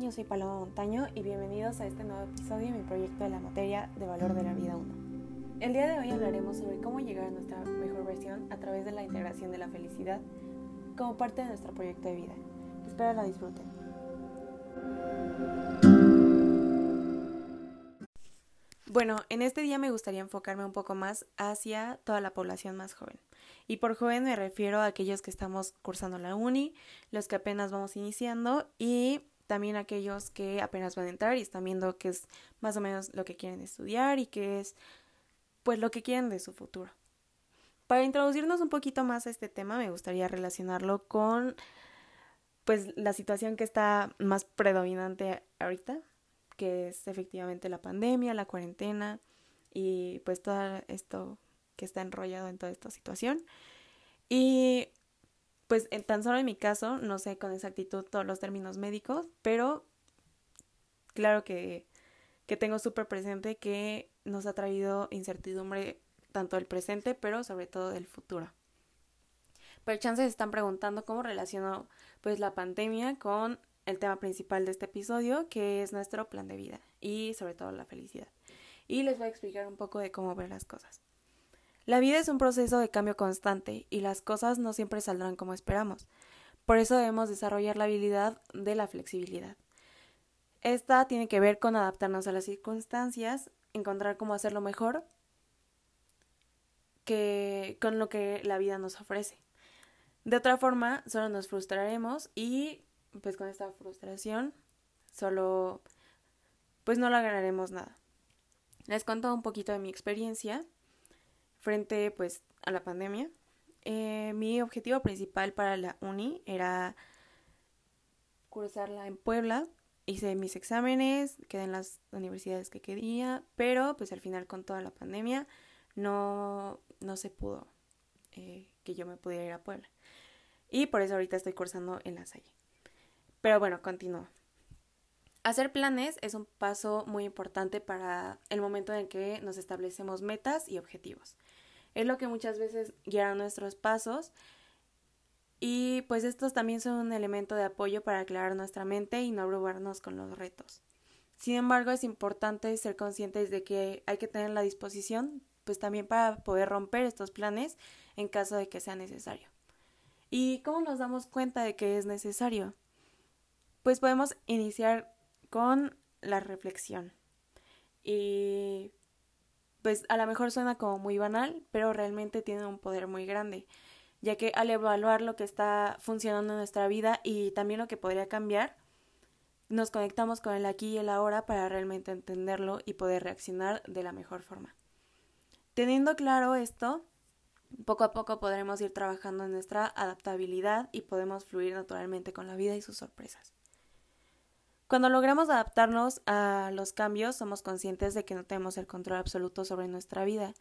Yo soy Paloma Montaño y bienvenidos a este nuevo episodio de mi proyecto de la materia de valor de la vida 1. El día de hoy hablaremos sobre cómo llegar a nuestra mejor versión a través de la integración de la felicidad como parte de nuestro proyecto de vida. Espero la disfruten. Bueno, en este día me gustaría enfocarme un poco más hacia toda la población más joven. Y por joven me refiero a aquellos que estamos cursando la uni, los que apenas vamos iniciando y también aquellos que apenas van a entrar y están viendo qué es más o menos lo que quieren estudiar y qué es pues lo que quieren de su futuro. Para introducirnos un poquito más a este tema me gustaría relacionarlo con pues la situación que está más predominante ahorita, que es efectivamente la pandemia, la cuarentena y pues todo esto que está enrollado en toda esta situación. Y pues en tan solo en mi caso, no sé con exactitud todos los términos médicos, pero claro que, que tengo súper presente que nos ha traído incertidumbre tanto del presente, pero sobre todo del futuro. Pero chances están preguntando cómo relaciono pues la pandemia con el tema principal de este episodio, que es nuestro plan de vida y sobre todo la felicidad. Y les voy a explicar un poco de cómo ver las cosas. La vida es un proceso de cambio constante y las cosas no siempre saldrán como esperamos. Por eso debemos desarrollar la habilidad de la flexibilidad. Esta tiene que ver con adaptarnos a las circunstancias, encontrar cómo hacerlo mejor que con lo que la vida nos ofrece. De otra forma, solo nos frustraremos y pues con esta frustración solo pues no lograremos nada. Les cuento un poquito de mi experiencia frente pues a la pandemia. Eh, mi objetivo principal para la uni era cursarla en Puebla. Hice mis exámenes, quedé en las universidades que quería, pero pues al final con toda la pandemia no, no se pudo eh, que yo me pudiera ir a Puebla. Y por eso ahorita estoy cursando en la Salle. Pero bueno, continúo. Hacer planes es un paso muy importante para el momento en que nos establecemos metas y objetivos. Es lo que muchas veces guiará nuestros pasos y pues estos también son un elemento de apoyo para aclarar nuestra mente y no abrumarnos con los retos. Sin embargo, es importante ser conscientes de que hay que tener la disposición pues también para poder romper estos planes en caso de que sea necesario. ¿Y cómo nos damos cuenta de que es necesario? Pues podemos iniciar con la reflexión. Y pues a lo mejor suena como muy banal, pero realmente tiene un poder muy grande, ya que al evaluar lo que está funcionando en nuestra vida y también lo que podría cambiar, nos conectamos con el aquí y el ahora para realmente entenderlo y poder reaccionar de la mejor forma. Teniendo claro esto, poco a poco podremos ir trabajando en nuestra adaptabilidad y podemos fluir naturalmente con la vida y sus sorpresas. Cuando logramos adaptarnos a los cambios, somos conscientes de que no tenemos el control absoluto sobre nuestra vida.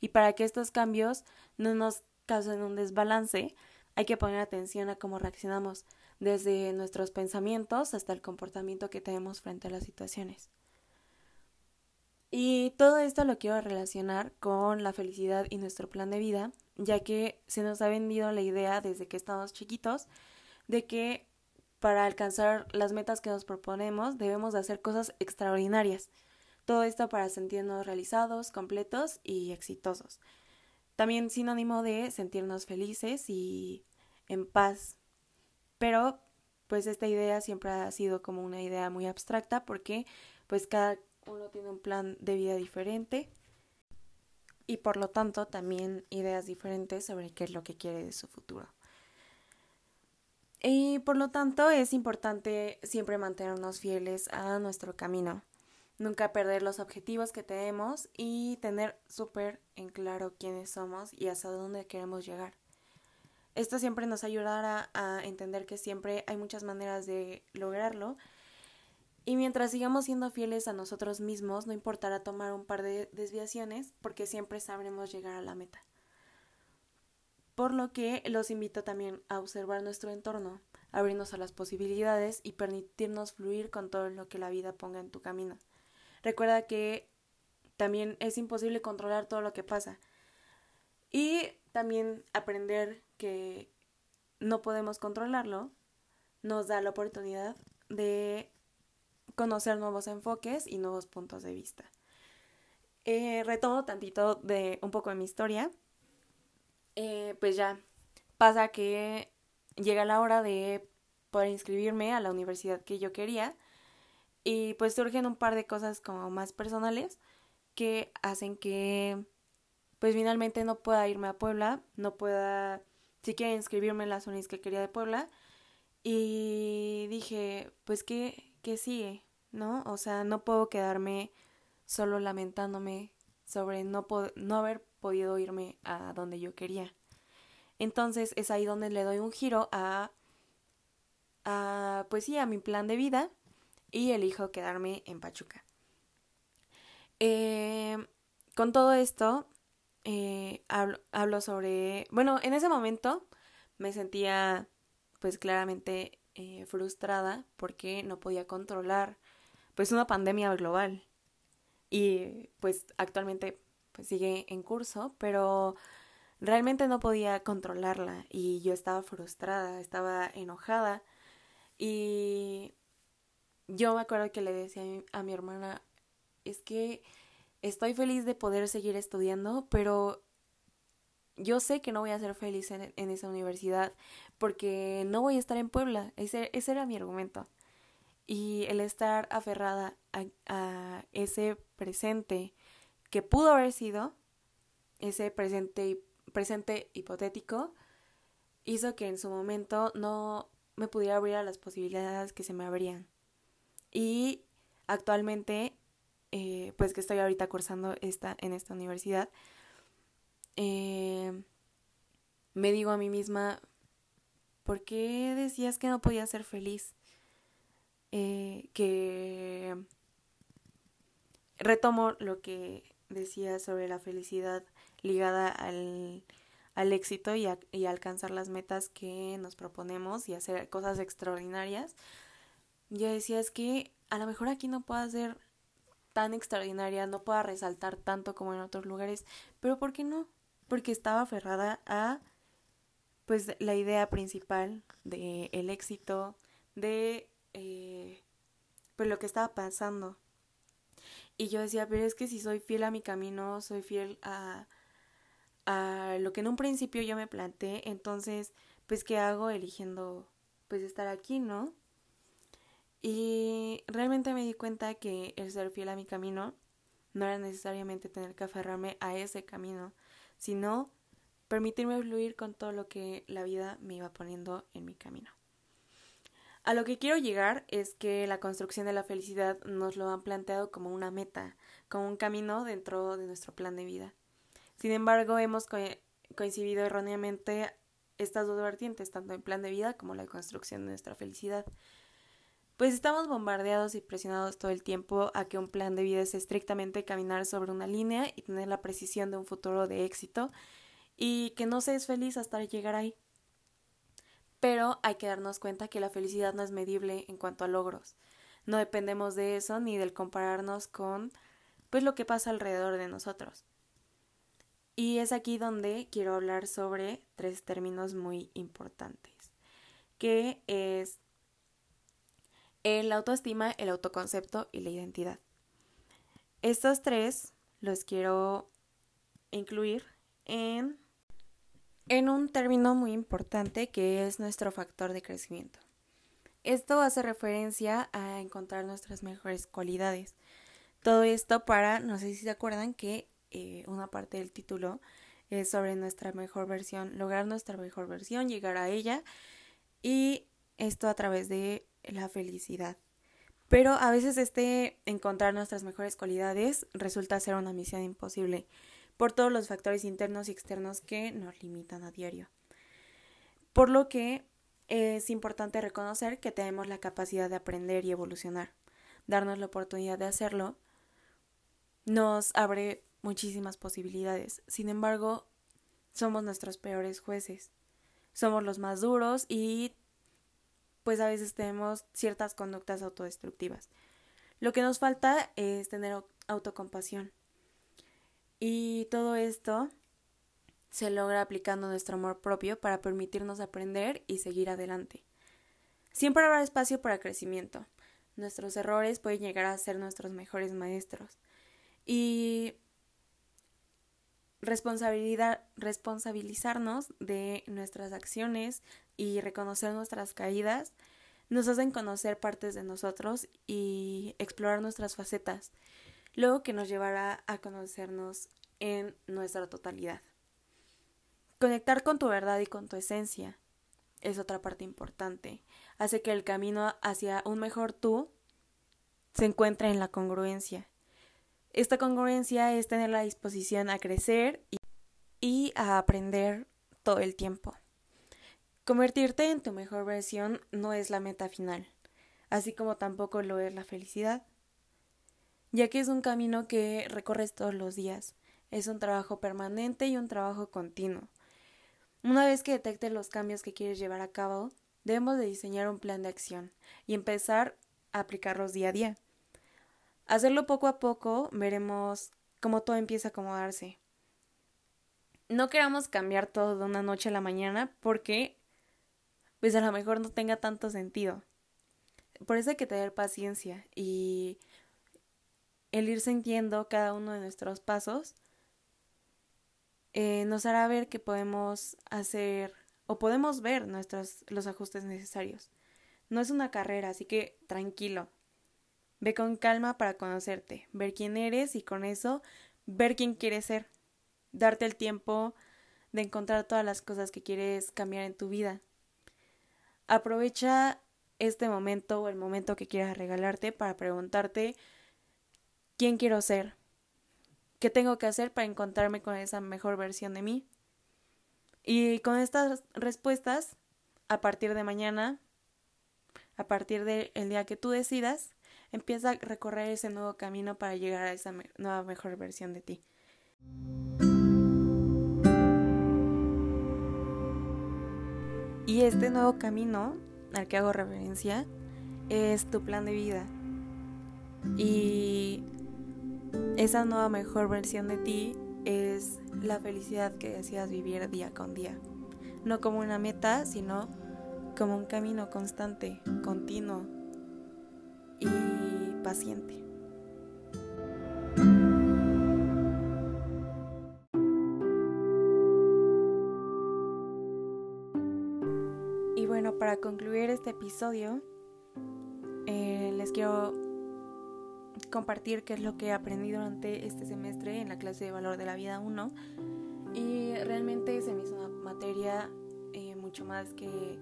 Y para que estos cambios no nos causen un desbalance, hay que poner atención a cómo reaccionamos, desde nuestros pensamientos hasta el comportamiento que tenemos frente a las situaciones. Y todo esto lo quiero relacionar con la felicidad y nuestro plan de vida, ya que se nos ha vendido la idea desde que estamos chiquitos de que para alcanzar las metas que nos proponemos debemos de hacer cosas extraordinarias. Todo esto para sentirnos realizados, completos y exitosos. También sinónimo de sentirnos felices y en paz. Pero pues esta idea siempre ha sido como una idea muy abstracta porque pues cada uno tiene un plan de vida diferente y por lo tanto también ideas diferentes sobre qué es lo que quiere de su futuro. Y por lo tanto es importante siempre mantenernos fieles a nuestro camino, nunca perder los objetivos que tenemos y tener súper en claro quiénes somos y hasta dónde queremos llegar. Esto siempre nos ayudará a entender que siempre hay muchas maneras de lograrlo. Y mientras sigamos siendo fieles a nosotros mismos, no importará tomar un par de desviaciones porque siempre sabremos llegar a la meta por lo que los invito también a observar nuestro entorno, abrirnos a las posibilidades y permitirnos fluir con todo lo que la vida ponga en tu camino. Recuerda que también es imposible controlar todo lo que pasa y también aprender que no podemos controlarlo nos da la oportunidad de conocer nuevos enfoques y nuevos puntos de vista. Eh, retomo tantito de un poco de mi historia. Eh, pues ya pasa que llega la hora de poder inscribirme a la universidad que yo quería y pues surgen un par de cosas como más personales que hacen que pues finalmente no pueda irme a Puebla, no pueda siquiera inscribirme en las unis que quería de Puebla y dije pues que, que sigue, ¿no? O sea, no puedo quedarme solo lamentándome sobre no, no haber podido irme a donde yo quería. Entonces es ahí donde le doy un giro a, a pues sí, a mi plan de vida y elijo quedarme en Pachuca. Eh, con todo esto, eh, hablo, sobre, bueno, en ese momento me sentía pues claramente eh, frustrada porque no podía controlar pues una pandemia global y pues actualmente pues sigue en curso, pero realmente no podía controlarla y yo estaba frustrada, estaba enojada y yo me acuerdo que le decía a mi, hermana, es que estoy feliz de poder seguir estudiando, pero yo sé que no voy a ser feliz en, esa universidad porque no voy a estar en Puebla. Ese, ese era mi argumento. Y el estar aferrada a, a, ese presente que pudo haber sido, ese presente, presente hipotético, hizo que en su momento no me pudiera abrir a las posibilidades que se me abrían. Y actualmente, eh, pues que estoy ahorita cursando en esta universidad, eh, me digo a mí misma, ¿por qué decías que no podía ser feliz? Eh, que retomo lo que decía sobre la felicidad ligada al, al éxito y, y alcanzar las metas que nos proponemos y hacer cosas extraordinarias yo decía, es que a lo mejor aquí no pueda ser tan extraordinaria, no pueda resaltar tanto como en otros lugares, pero ¿por qué no? Porque estaba aferrada a pues la idea principal de el éxito, de eh, pues lo que estaba pasando. Y yo decía, pero es que si soy fiel a mi camino, soy fiel a, a lo que en un principio yo me planteé, entonces, pues, ¿qué hago eligiendo, pues, estar aquí, no? Y realmente me di cuenta que el ser fiel a mi camino no era necesariamente tener que aferrarme a ese camino, sino permitirme fluir con todo lo que la vida me iba poniendo en mi camino. A lo que quiero llegar es que la construcción de la felicidad nos lo han planteado como una meta, como un camino dentro de nuestro plan de vida. Sin embargo, hemos coincidido erróneamente estas dos vertientes, tanto en plan de vida como la construcción de nuestra felicidad pues estamos bombardeados y presionados todo el tiempo a que un plan de vida es estrictamente caminar sobre una línea y tener la precisión de un futuro de éxito y que no se es feliz hasta llegar ahí. Pero hay que darnos cuenta que la felicidad no es medible en cuanto a logros. No dependemos de eso ni del compararnos con pues lo que pasa alrededor de nosotros. Y es aquí donde quiero hablar sobre tres términos muy importantes, que es el autoestima, el autoconcepto y la identidad. Estos tres los quiero incluir en, en un término muy importante que es nuestro factor de crecimiento. Esto hace referencia a encontrar nuestras mejores cualidades. Todo esto para, no sé si se acuerdan que eh, una parte del título es sobre nuestra mejor versión, lograr nuestra mejor versión, llegar a ella y esto a través de la felicidad. Pero a veces este encontrar nuestras mejores cualidades resulta ser una misión imposible por todos los factores internos y externos que nos limitan a diario. Por lo que es importante reconocer que tenemos la capacidad de aprender y evolucionar. Darnos la oportunidad de hacerlo nos abre muchísimas posibilidades. Sin embargo, somos nuestros peores jueces. Somos los más duros y pues a veces tenemos ciertas conductas autodestructivas. Lo que nos falta es tener autocompasión. Y todo esto se logra aplicando nuestro amor propio para permitirnos aprender y seguir adelante. Siempre habrá espacio para crecimiento. nuestros errores pueden llegar a ser nuestros mejores maestros. Y responsabilizarnos de nuestras acciones y reconocer nuestras caídas nos hacen conocer partes de nosotros y explorar nuestras facetas, luego que nos llevará a conocernos en nuestra totalidad. Conectar con tu verdad y con tu esencia es otra parte importante. Hace que el camino hacia un mejor tú se encuentre en la congruencia. Esta congruencia es tener la disposición a crecer y, y a aprender todo el tiempo. Convertirte en tu mejor versión no es la meta final, así como tampoco lo es la felicidad, ya que es un camino que recorres todos los días, es un trabajo permanente y un trabajo continuo. Una vez que detectes los cambios que quieres llevar a cabo, debemos de diseñar un plan de acción y empezar a aplicarlos día a día. Hacerlo poco a poco, veremos cómo todo empieza a acomodarse. No queramos cambiar todo de una noche a la mañana porque pues a lo mejor no tenga tanto sentido. Por eso hay que tener paciencia y el ir sintiendo cada uno de nuestros pasos eh, nos hará ver que podemos hacer o podemos ver nuestros los ajustes necesarios. No es una carrera, así que tranquilo. Ve con calma para conocerte, ver quién eres y con eso ver quién quieres ser. Darte el tiempo de encontrar todas las cosas que quieres cambiar en tu vida. Aprovecha este momento o el momento que quieras regalarte para preguntarte quién quiero ser, qué tengo que hacer para encontrarme con esa mejor versión de mí. Y con estas respuestas, a partir de mañana, a partir del día que tú decidas, empieza a recorrer ese nuevo camino para llegar a esa nueva mejor versión de ti. Y este nuevo camino al que hago referencia es tu plan de vida. Y esa nueva mejor versión de ti es la felicidad que deseas vivir día con día. No como una meta, sino como un camino constante, continuo y paciente. para concluir este episodio, eh, les quiero compartir qué es lo que he aprendido durante este semestre en la clase de Valor de la Vida 1. Y realmente se me hizo una materia eh, mucho más que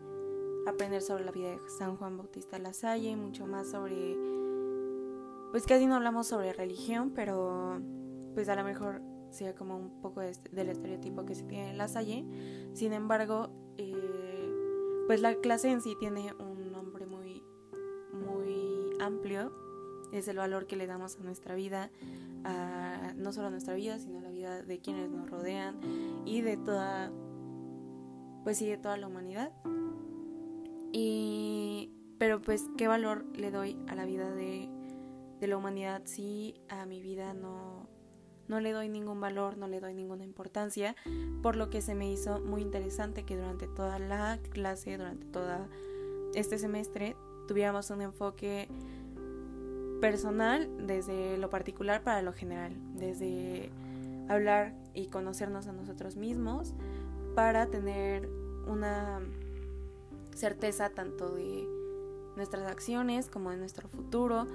aprender sobre la vida de San Juan Bautista Lasalle, mucho más sobre, pues casi no hablamos sobre religión, pero pues a lo mejor sea como un poco del estereotipo que se tiene en Lasalle. Sin embargo, eh, pues la clase en sí tiene un nombre muy, muy amplio. Es el valor que le damos a nuestra vida, a, no solo a nuestra vida, sino a la vida de quienes nos rodean y de toda, pues sí, de toda la humanidad. Y, pero pues, ¿qué valor le doy a la vida de, de la humanidad si a mi vida no, no le doy ningún valor, no le doy ninguna importancia, por lo que se me hizo muy interesante que durante toda la clase, durante todo este semestre, tuviéramos un enfoque personal desde lo particular para lo general, desde hablar y conocernos a nosotros mismos para tener una certeza tanto de nuestras acciones como de nuestro futuro,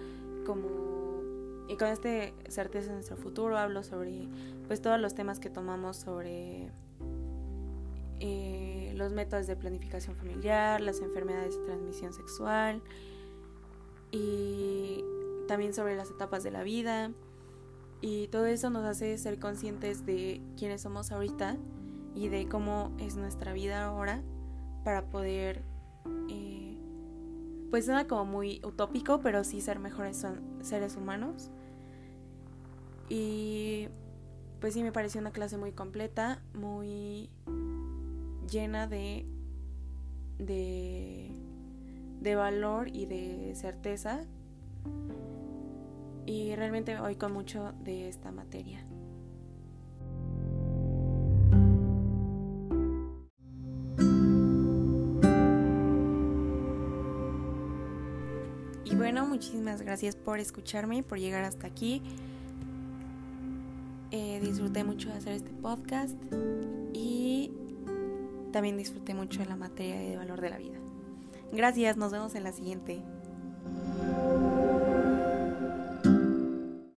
como y con este certeza en nuestro futuro hablo sobre pues todos los temas que tomamos sobre eh, los métodos de planificación familiar, las enfermedades de transmisión sexual y también sobre las etapas de la vida y todo eso nos hace ser conscientes de quiénes somos ahorita y de cómo es nuestra vida ahora para poder eh, pues suena como muy utópico, pero sí ser mejores seres humanos. Y pues sí me pareció una clase muy completa, muy llena de, de, de valor y de certeza. Y realmente hoy con mucho de esta materia. Y bueno, muchísimas gracias por escucharme y por llegar hasta aquí. Eh, disfruté mucho de hacer este podcast y también disfruté mucho de la materia de valor de la vida. Gracias, nos vemos en la siguiente.